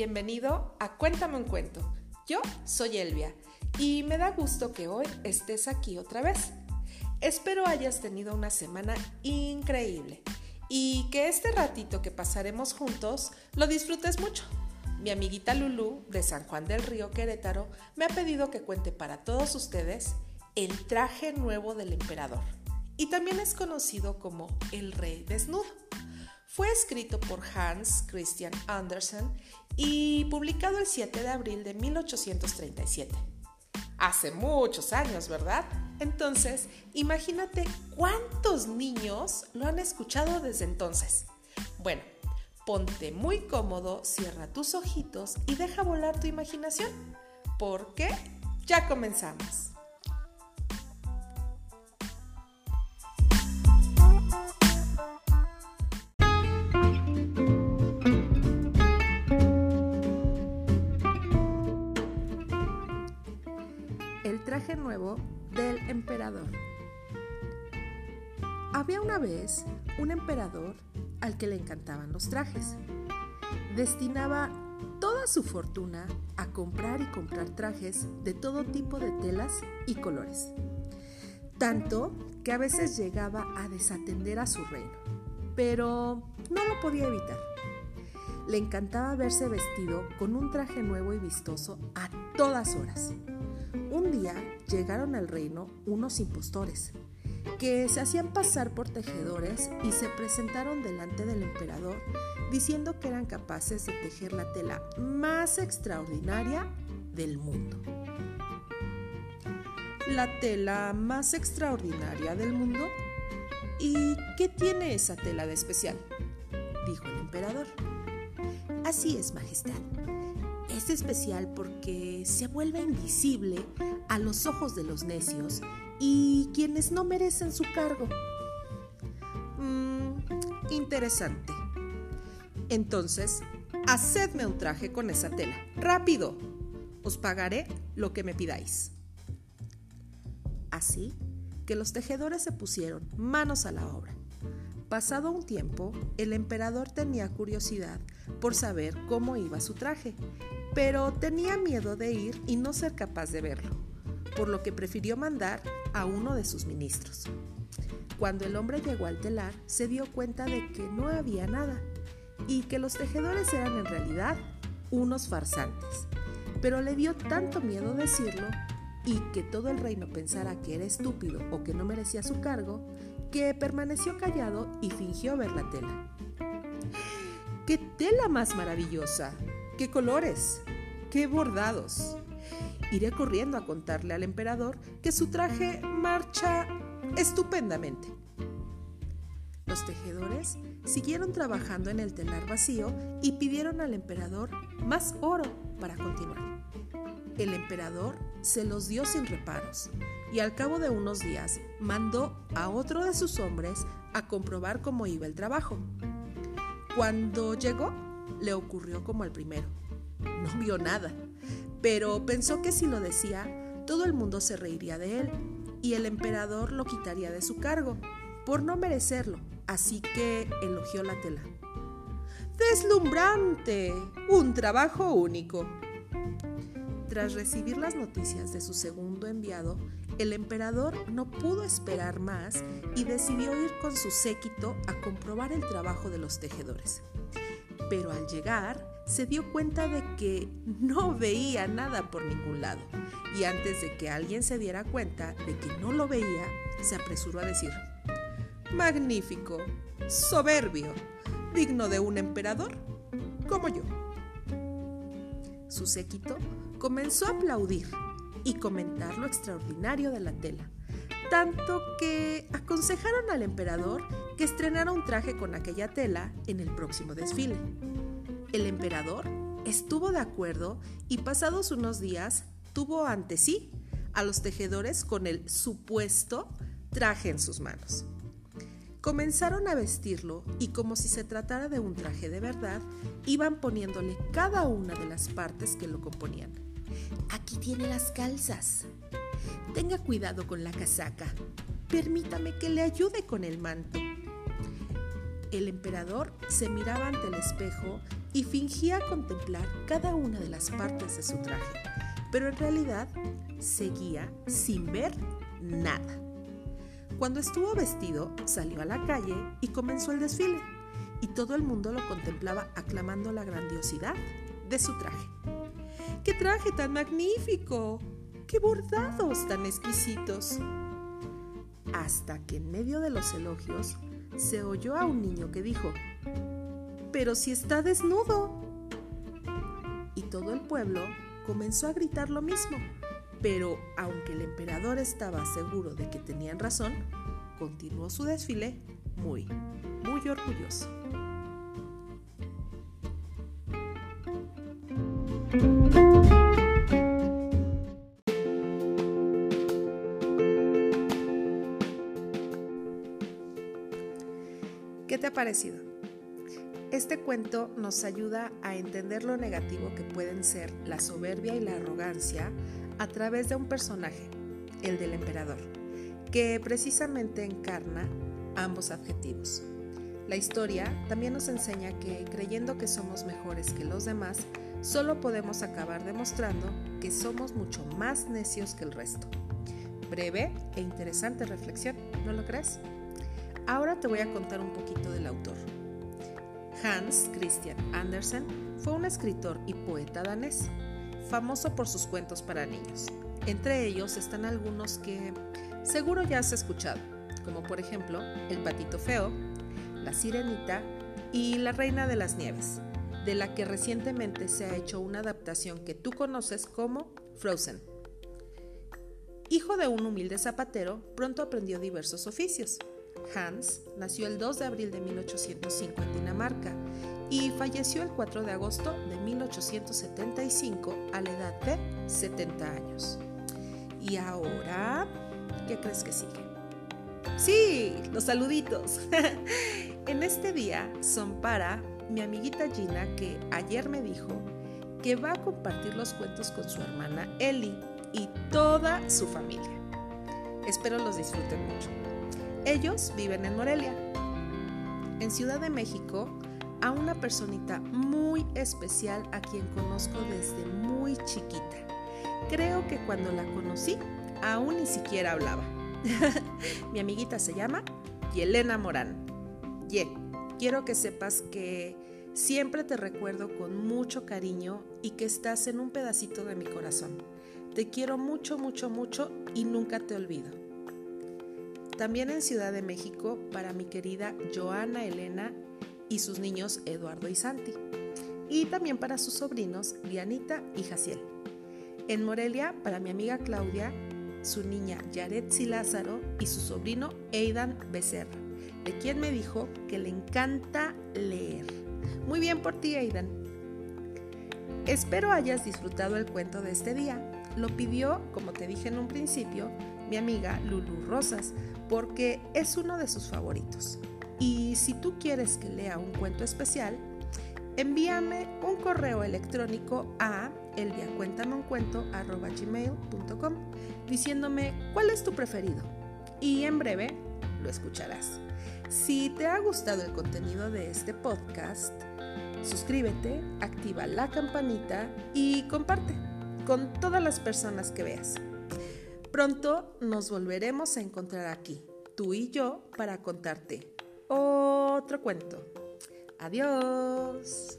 bienvenido a Cuéntame un cuento. Yo soy Elvia y me da gusto que hoy estés aquí otra vez. Espero hayas tenido una semana increíble y que este ratito que pasaremos juntos lo disfrutes mucho. Mi amiguita Lulu de San Juan del Río Querétaro me ha pedido que cuente para todos ustedes el traje nuevo del emperador y también es conocido como el rey desnudo. Fue escrito por Hans Christian Andersen y publicado el 7 de abril de 1837. Hace muchos años, ¿verdad? Entonces, imagínate cuántos niños lo han escuchado desde entonces. Bueno, ponte muy cómodo, cierra tus ojitos y deja volar tu imaginación, porque ya comenzamos. Nuevo del emperador. Había una vez un emperador al que le encantaban los trajes. Destinaba toda su fortuna a comprar y comprar trajes de todo tipo de telas y colores. Tanto que a veces llegaba a desatender a su reino, pero no lo podía evitar. Le encantaba verse vestido con un traje nuevo y vistoso a todas horas. Un día llegaron al reino unos impostores que se hacían pasar por tejedores y se presentaron delante del emperador diciendo que eran capaces de tejer la tela más extraordinaria del mundo. ¿La tela más extraordinaria del mundo? ¿Y qué tiene esa tela de especial? dijo el emperador. Así es, Majestad es especial porque se vuelve invisible a los ojos de los necios y quienes no merecen su cargo. Mm, interesante. Entonces, hacedme un traje con esa tela. ¡Rápido! Os pagaré lo que me pidáis. Así que los tejedores se pusieron manos a la obra. Pasado un tiempo, el emperador tenía curiosidad por saber cómo iba su traje pero tenía miedo de ir y no ser capaz de verlo, por lo que prefirió mandar a uno de sus ministros. Cuando el hombre llegó al telar, se dio cuenta de que no había nada y que los tejedores eran en realidad unos farsantes. Pero le dio tanto miedo decirlo y que todo el reino pensara que era estúpido o que no merecía su cargo, que permaneció callado y fingió ver la tela. ¡Qué tela más maravillosa! ¡Qué colores! ¡Qué bordados! Iré corriendo a contarle al emperador que su traje marcha estupendamente. Los tejedores siguieron trabajando en el telar vacío y pidieron al emperador más oro para continuar. El emperador se los dio sin reparos y al cabo de unos días mandó a otro de sus hombres a comprobar cómo iba el trabajo. Cuando llegó, le ocurrió como al primero. No vio nada, pero pensó que si lo decía, todo el mundo se reiría de él y el emperador lo quitaría de su cargo, por no merecerlo, así que elogió la tela. ¡Deslumbrante! Un trabajo único. Tras recibir las noticias de su segundo enviado, el emperador no pudo esperar más y decidió ir con su séquito a comprobar el trabajo de los tejedores pero al llegar se dio cuenta de que no veía nada por ningún lado y antes de que alguien se diera cuenta de que no lo veía, se apresuró a decir, Magnífico, soberbio, digno de un emperador como yo. Su séquito comenzó a aplaudir y comentar lo extraordinario de la tela, tanto que aconsejaron al emperador que estrenara un traje con aquella tela en el próximo desfile. El emperador estuvo de acuerdo y pasados unos días tuvo ante sí a los tejedores con el supuesto traje en sus manos. Comenzaron a vestirlo y como si se tratara de un traje de verdad, iban poniéndole cada una de las partes que lo componían. Aquí tiene las calzas. Tenga cuidado con la casaca. Permítame que le ayude con el manto. El emperador se miraba ante el espejo y fingía contemplar cada una de las partes de su traje, pero en realidad seguía sin ver nada. Cuando estuvo vestido, salió a la calle y comenzó el desfile, y todo el mundo lo contemplaba aclamando la grandiosidad de su traje. ¡Qué traje tan magnífico! ¡Qué bordados tan exquisitos! Hasta que en medio de los elogios se oyó a un niño que dijo, pero si está desnudo. Y todo el pueblo comenzó a gritar lo mismo, pero aunque el emperador estaba seguro de que tenían razón, continuó su desfile muy, muy orgulloso. ¿Qué te ha parecido? Este cuento nos ayuda a entender lo negativo que pueden ser la soberbia y la arrogancia a través de un personaje, el del emperador, que precisamente encarna ambos adjetivos. La historia también nos enseña que creyendo que somos mejores que los demás, solo podemos acabar demostrando que somos mucho más necios que el resto. Breve e interesante reflexión, ¿no lo crees? Ahora te voy a contar un poquito del autor. Hans Christian Andersen fue un escritor y poeta danés, famoso por sus cuentos para niños. Entre ellos están algunos que seguro ya has escuchado, como por ejemplo El patito feo, La sirenita y La reina de las nieves, de la que recientemente se ha hecho una adaptación que tú conoces como Frozen. Hijo de un humilde zapatero, pronto aprendió diversos oficios Hans nació el 2 de abril de 1805 en Dinamarca y falleció el 4 de agosto de 1875 a la edad de 70 años. ¿Y ahora qué crees que sigue? Sí, los saluditos. en este día son para mi amiguita Gina que ayer me dijo que va a compartir los cuentos con su hermana Ellie y toda su familia. Espero los disfruten mucho. Ellos viven en Morelia. En Ciudad de México, a una personita muy especial a quien conozco desde muy chiquita. Creo que cuando la conocí, aún ni siquiera hablaba. Mi amiguita se llama Yelena Morán. Ye, quiero que sepas que siempre te recuerdo con mucho cariño y que estás en un pedacito de mi corazón. Te quiero mucho, mucho, mucho y nunca te olvido. También en Ciudad de México para mi querida Joana Elena y sus niños Eduardo y Santi. Y también para sus sobrinos Dianita y Jaciel. En Morelia para mi amiga Claudia, su niña Yaretsi Lázaro y su sobrino Aidan Becerra, de quien me dijo que le encanta leer. Muy bien por ti, Aidan. Espero hayas disfrutado el cuento de este día. Lo pidió, como te dije en un principio, mi amiga Lulu Rosas, porque es uno de sus favoritos. Y si tú quieres que lea un cuento especial, envíame un correo electrónico a elviacuéntameuncuento.com diciéndome cuál es tu preferido y en breve lo escucharás. Si te ha gustado el contenido de este podcast, suscríbete, activa la campanita y comparte con todas las personas que veas. Pronto nos volveremos a encontrar aquí, tú y yo, para contarte otro cuento. Adiós.